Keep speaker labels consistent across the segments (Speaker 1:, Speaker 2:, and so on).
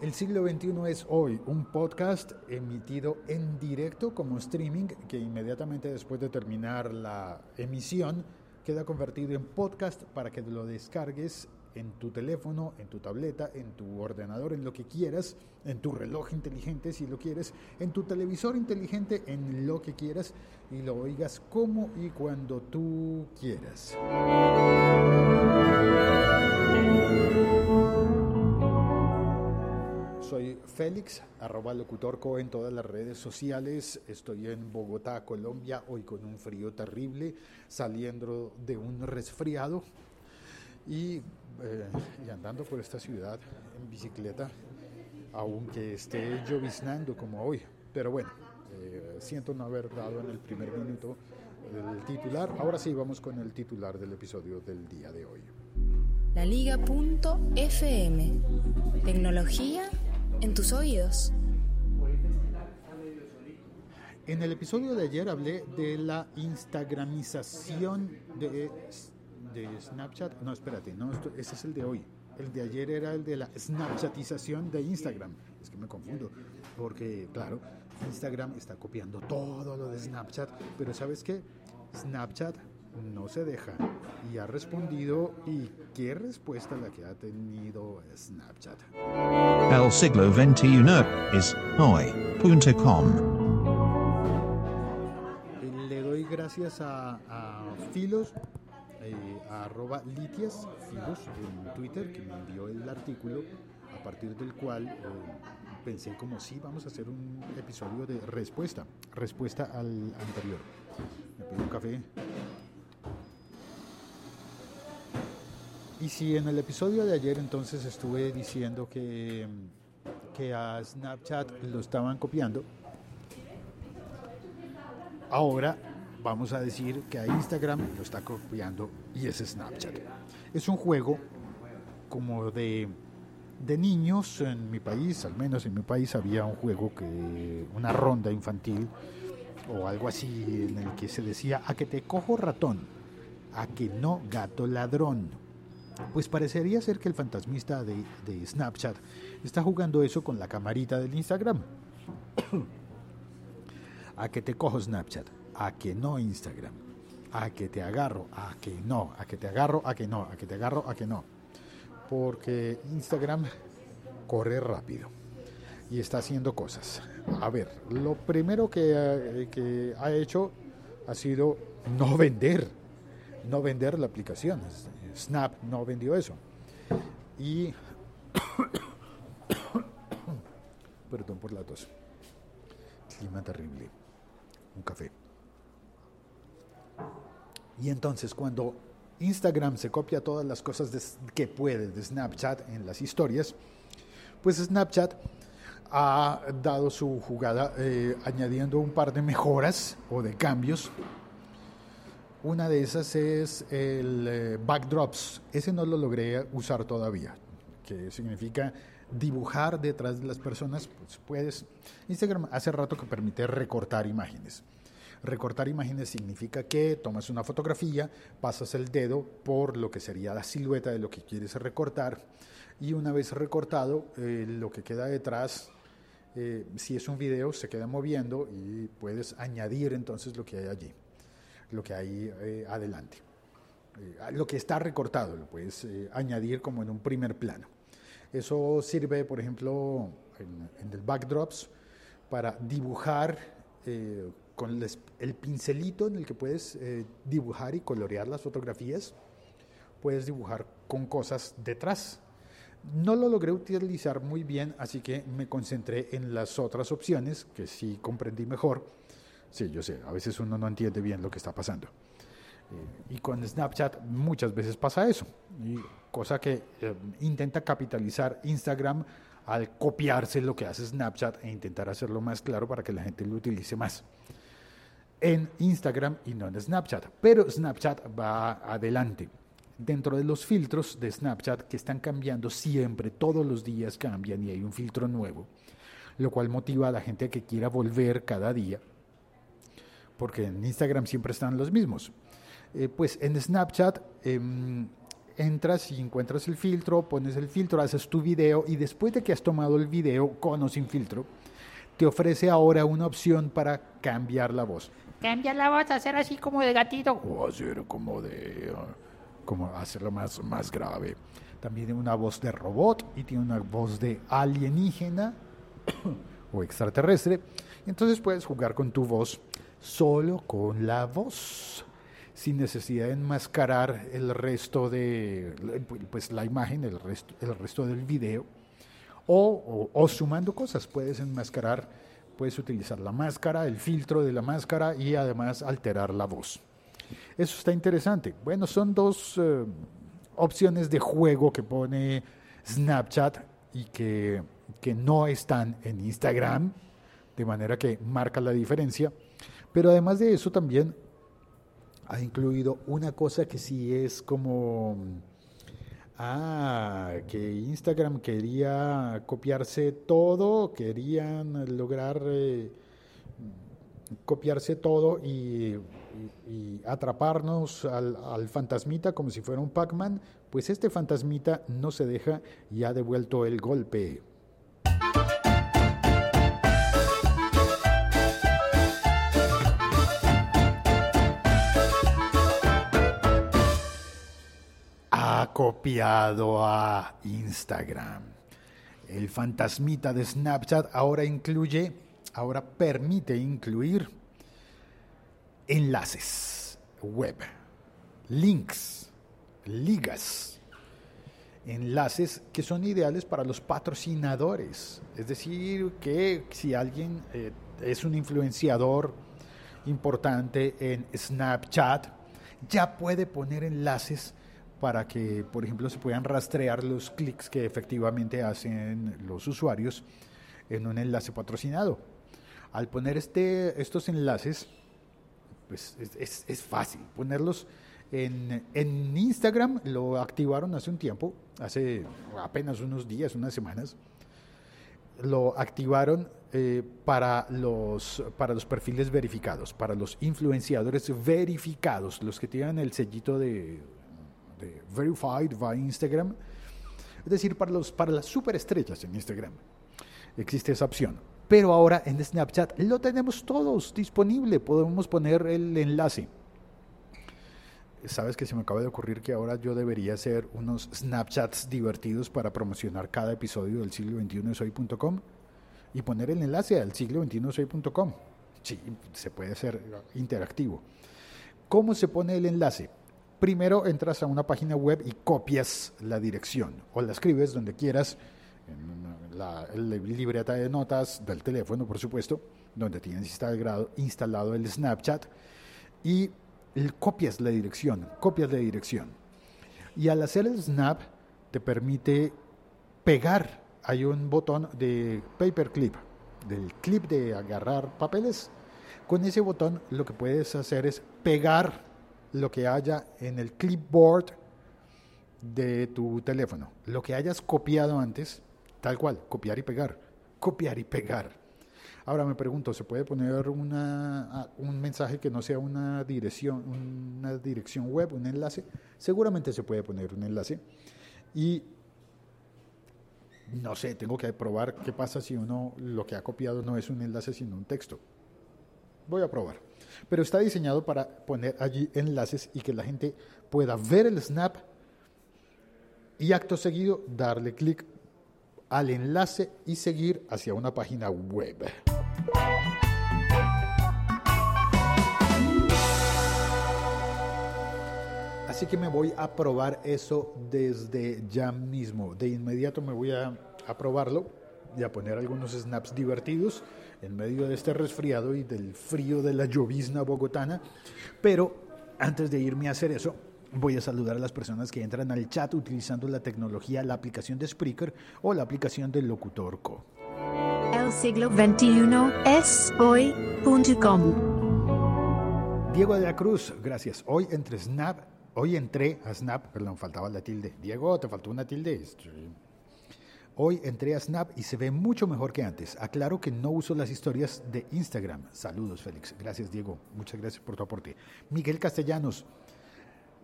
Speaker 1: El siglo XXI es hoy un podcast emitido en directo como streaming que inmediatamente después de terminar la emisión queda convertido en podcast para que lo descargues en tu teléfono, en tu tableta, en tu ordenador, en lo que quieras, en tu reloj inteligente si lo quieres, en tu televisor inteligente, en lo que quieras y lo oigas como y cuando tú quieras. Félix, arroba locutorco en todas las redes sociales. Estoy en Bogotá, Colombia, hoy con un frío terrible, saliendo de un resfriado y, eh, y andando por esta ciudad en bicicleta, aunque esté lloviznando como hoy. Pero bueno, eh, siento no haber dado en el primer minuto el titular. Ahora sí, vamos con el titular del episodio del día de hoy.
Speaker 2: La Liga.fm. Tecnología en tus oídos.
Speaker 1: En el episodio de ayer hablé de la instagramización de, de Snapchat. No, espérate, no, esto- ese es el de hoy. El de ayer era el de la Snapchatización de Instagram. Es que me confundo, porque claro, Instagram está copiando todo lo de Snapchat, pero ¿sabes qué? Snapchat no se deja y ha respondido y qué respuesta la que ha tenido Snapchat.
Speaker 3: El siglo XXI es hoy.com.
Speaker 1: Le doy gracias a, a Filos, eh, a arroba litias, Filos en Twitter, que me envió el artículo, a partir del cual eh, pensé como sí, vamos a hacer un episodio de respuesta, respuesta al anterior. Me pido un café. Y si en el episodio de ayer entonces estuve diciendo que, que a Snapchat lo estaban copiando, Ahora vamos a decir que a Instagram lo está copiando y es Snapchat. Es un juego como de, de niños en mi país, al menos en mi país había un juego que una ronda infantil o algo así en el que se decía a que te cojo ratón, a que no gato ladrón. Pues parecería ser que el fantasmista de, Snapchat está jugando eso con la camarita del Instagram. A que te cojo Snapchat, a que no Instagram, a que te agarro, a que no, a que te agarro, a que no, a que te agarro, a que no. Porque Instagram corre rápido y está haciendo cosas. A ver, lo primero que, eh, que ha hecho ha sido no vender, no vender la aplicación. Snap no vendió eso. Y... Perdón por la tos. Clima terrible un café. Y entonces cuando Instagram se copia todas las cosas que puede de Snapchat en las historias, pues Snapchat ha dado su jugada eh, añadiendo un par de mejoras o de cambios. Una de esas es el eh, backdrops. Ese no lo logré usar todavía, que significa dibujar detrás de las personas. Pues puedes. Instagram hace rato que permite recortar imágenes. Recortar imágenes significa que tomas una fotografía, pasas el dedo por lo que sería la silueta de lo que quieres recortar y una vez recortado, eh, lo que queda detrás, eh, si es un video, se queda moviendo y puedes añadir entonces lo que hay allí, lo que hay eh, adelante. Eh, lo que está recortado lo puedes eh, añadir como en un primer plano. Eso sirve, por ejemplo, en, en el backdrops para dibujar eh, con les- el pincelito en el que puedes eh, dibujar y colorear las fotografías. Puedes dibujar con cosas detrás. No lo logré utilizar muy bien, así que me concentré en las otras opciones que sí comprendí mejor. Sí, yo sé, a veces uno no entiende bien lo que está pasando. Eh, y con Snapchat muchas veces pasa eso, cosa que eh, intenta capitalizar Instagram al copiarse lo que hace Snapchat e intentar hacerlo más claro para que la gente lo utilice más en Instagram y no en Snapchat. Pero Snapchat va adelante. Dentro de los filtros de Snapchat que están cambiando siempre, todos los días cambian y hay un filtro nuevo, lo cual motiva a la gente a que quiera volver cada día, porque en Instagram siempre están los mismos. Eh, pues en Snapchat em, entras y encuentras el filtro, pones el filtro, haces tu video y después de que has tomado el video con o sin filtro, te ofrece ahora una opción para cambiar la voz.
Speaker 4: Cambiar la voz, hacer así como de gatito.
Speaker 1: O hacer como de... como hacerlo más, más grave. También tiene una voz de robot y tiene una voz de alienígena o extraterrestre. Entonces puedes jugar con tu voz solo con la voz sin necesidad de enmascarar el resto de pues la imagen, el resto, el resto del video. O, sumando cosas, puedes enmascarar, puedes utilizar la máscara, el filtro de la máscara y además alterar la voz. Eso está interesante. Bueno, son dos eh, opciones de juego que pone Snapchat y que, que no están en Instagram, de manera que marca la diferencia. Pero además de eso también ha incluido una cosa que sí es como, ah, que Instagram quería copiarse todo, querían lograr eh, copiarse todo y, atraparnos al, al, fantasmita como si fuera un Pac-Man, pues este fantasmita no se deja y ha devuelto el golpe. Copiado a Instagram. El fantasmita de Snapchat ahora incluye, ahora permite incluir enlaces web, links, ligas, enlaces que son ideales para los patrocinadores. Es decir, que si alguien eh, es un influenciador importante en Snapchat, ya puede poner enlaces para que, por ejemplo, se puedan rastrear los clics que efectivamente hacen los usuarios en un enlace patrocinado. Al poner este, estos enlaces, pues es, fácil ponerlos en, en, Instagram, lo activaron hace un tiempo, hace apenas unos días, unas semanas, lo activaron eh, para, los, para los perfiles verificados, para los influenciadores verificados, los que tienen el sellito de Verified by Instagram. Es decir, para, los, para las superestrellas en Instagram existe esa opción. Pero ahora en Snapchat lo tenemos todos disponible. Podemos poner el enlace. Sabes que se me acaba de ocurrir que ahora yo debería hacer unos Snapchats divertidos para promocionar cada episodio del siglo 21 soy.com y poner el enlace al siglo 21 soy.com. Sí, se puede hacer interactivo. ¿Cómo se pone el enlace? Primero entras a una página web y copias la dirección o la escribes donde quieras, en la, libreta de notas del teléfono, por supuesto, donde tienes instalado, el Snapchat y copias la dirección, copias la dirección. Y al hacer el snap te permite pegar, hay un botón de paperclip, del clip de agarrar papeles. Con ese botón lo que puedes hacer es pegar lo que haya en el clipboard de tu teléfono, lo que hayas copiado antes, tal cual, copiar y pegar, copiar y pegar. Ahora me pregunto, ¿se puede poner una, un mensaje que no sea una dirección, una dirección web, un enlace? Seguramente se puede poner un enlace. Y no sé, tengo que probar qué pasa si uno lo que ha copiado no es un enlace, sino un texto. Voy a probar pero está diseñado para poner allí enlaces y que la gente pueda ver el snap y acto seguido darle clic al enlace y seguir hacia una página web. Así que me voy a probar eso desde ya mismo. De inmediato me voy a, probarlo y a poner algunos snaps divertidos en medio de este resfriado y del frío de la llovizna bogotana. Pero antes de irme a hacer eso, voy a saludar a las personas que entran al chat utilizando la tecnología, la aplicación de Spreaker o la aplicación del Locutorco.
Speaker 5: El siglo XXI es hoy.com.
Speaker 1: Diego de la Cruz, gracias. Hoy entre Snap, hoy entré a Snap, perdón, faltaba la tilde. Diego, te faltó una tilde. Hoy entré a Snap y se ve mucho mejor que antes. Aclaro que no uso las historias de Instagram. Saludos, Félix. Gracias, Diego. Muchas gracias por tu aporte. Miguel Castellanos.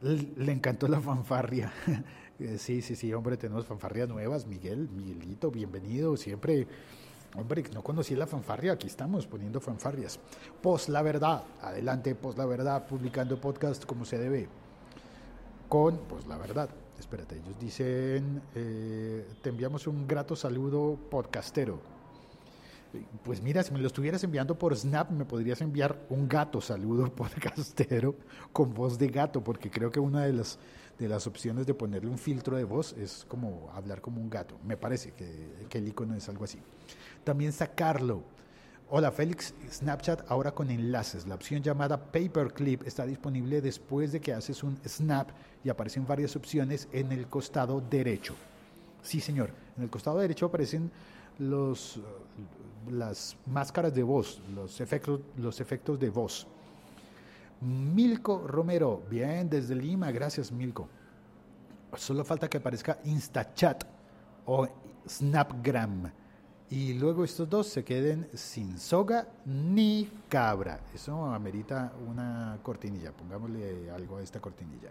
Speaker 1: Le encantó la fanfarria. Eh, Sí, sí, sí, hombre, tenemos fanfarrias nuevas. Miguel, Miguelito, bienvenido. Siempre, hombre, no conocí la fanfarria. Aquí estamos poniendo fanfarrias. Post la verdad. Adelante, post la verdad, publicando podcast como se debe. Con, pues la verdad. Espérate, ellos dicen, eh, te enviamos un grato saludo podcastero. Pues mira, si me lo estuvieras enviando por Snap, me podrías enviar un gato saludo podcastero con voz de gato, porque creo que una de las, de las opciones de ponerle un filtro de voz es como hablar como un gato. Me parece que, que el icono es algo así. También sacarlo. Hola Félix, Snapchat ahora con enlaces. La opción llamada Paperclip está disponible después de que haces un snap y aparecen varias opciones en el costado derecho. Sí, señor. En el costado derecho aparecen los, eh, las máscaras de voz, los efectos, los efectos de voz. Milko Romero, bien, desde Lima, gracias Milko. Solo falta que aparezca InstaChat o Snapgram. Y luego estos dos se queden sin soga ni cabra. Eso amerita una cortinilla. Pongámosle algo a esta cortinilla.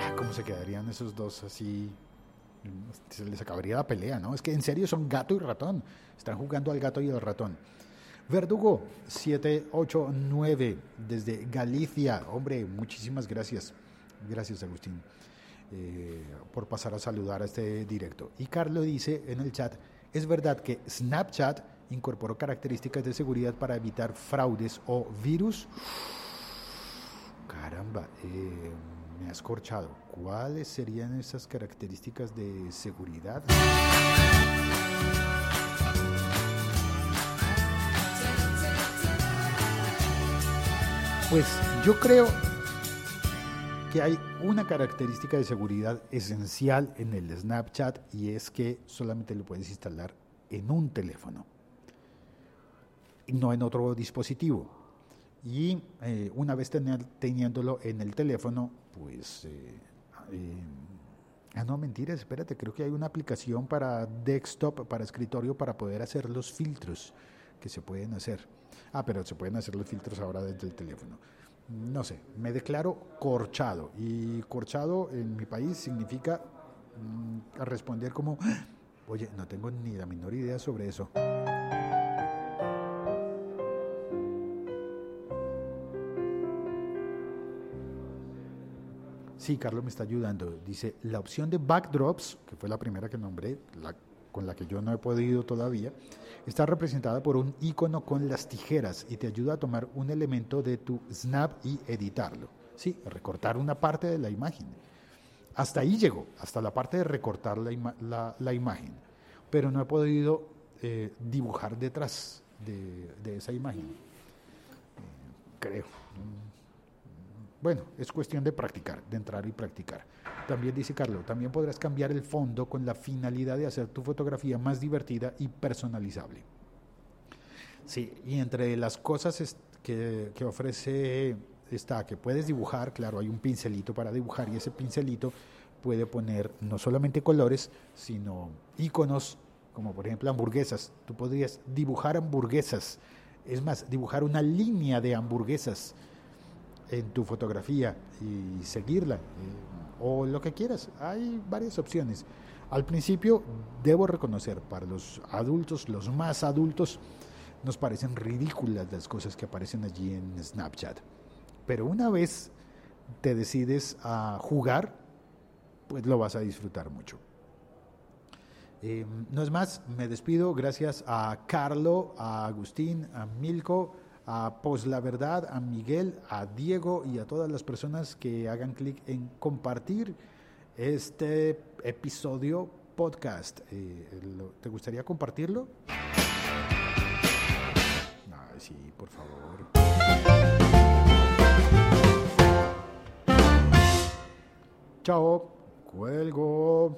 Speaker 1: Ah, ¿Cómo se quedarían esos dos así? Se les acabaría la pelea, ¿no? Es que en serio son gato y ratón. Están jugando al gato y al ratón. Verdugo 789 desde Galicia. Hombre, muchísimas gracias. Gracias, Agustín, eh, por pasar a saludar a este directo. Y Carlos dice en el chat, es verdad que Snapchat incorporó características de seguridad para evitar fraudes o virus. Caramba, eh, me has corchado. ¿Cuáles serían esas características de seguridad? Pues yo creo que hay una característica de seguridad esencial en el Snapchat y es que solamente lo puedes instalar en un teléfono no en otro dispositivo. Y eh, una vez teniéndolo en el teléfono, pues... eh, eh, ah, no, mentiras, espérate, creo que hay una aplicación para desktop, para escritorio, para poder hacer los filtros que se pueden hacer. Ah, pero se pueden hacer los filtros ahora desde el teléfono. No sé, me declaro corchado. Y corchado en mi país significa mm, responder como, oye, no tengo ni la menor idea sobre eso. Sí, Carlos me está ayudando. Dice, la opción de backdrops, que fue la primera que nombré, la, con la que yo no he podido todavía, está representada por un icono con las tijeras y te ayuda a tomar un elemento de tu snap y editarlo. Sí, recortar una parte de la imagen. Hasta ahí llegó, hasta la parte de recortar la, ima- la- imagen. Pero no he podido eh, dibujar detrás de, de esa imagen. Eh, creo. Bueno, es cuestión de practicar, de entrar y practicar. También dice Carlos, también podrás cambiar el fondo con la finalidad de hacer tu fotografía más divertida y personalizable. Sí, y entre las cosas que, que ofrece está que puedes dibujar, claro, hay un pincelito para dibujar y ese pincelito puede poner no solamente colores, sino iconos, como por ejemplo hamburguesas. Tú podrías dibujar hamburguesas, es más, dibujar una línea de hamburguesas en tu fotografía y seguirla, eh, o lo que quieras. Hay varias opciones. Al principio, debo reconocer, para los adultos, los más adultos, nos parecen ridículas las cosas que aparecen allí en Snapchat. Pero una vez te decides a jugar, pues lo vas a disfrutar mucho. Eh, no es más, me despido. Gracias a Carlo, a Agustín, a Milko, a Pos la Verdad, a Miguel, a Diego y a todas las personas que hagan clic en compartir este episodio podcast. Eh, ¿Te gustaría compartirlo? Ay, sí, por favor. Chao, cuelgo.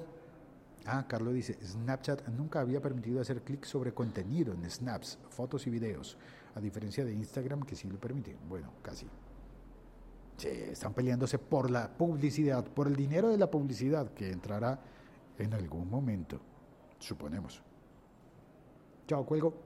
Speaker 1: Ah, Carlos dice, Snapchat nunca había permitido hacer clic sobre contenido en snaps, fotos y videos, a diferencia de Instagram que sí lo permite. Bueno, casi. Sí, están peleándose por la publicidad, por el dinero de la publicidad que entrará en algún momento, suponemos. Chao, cuelgo.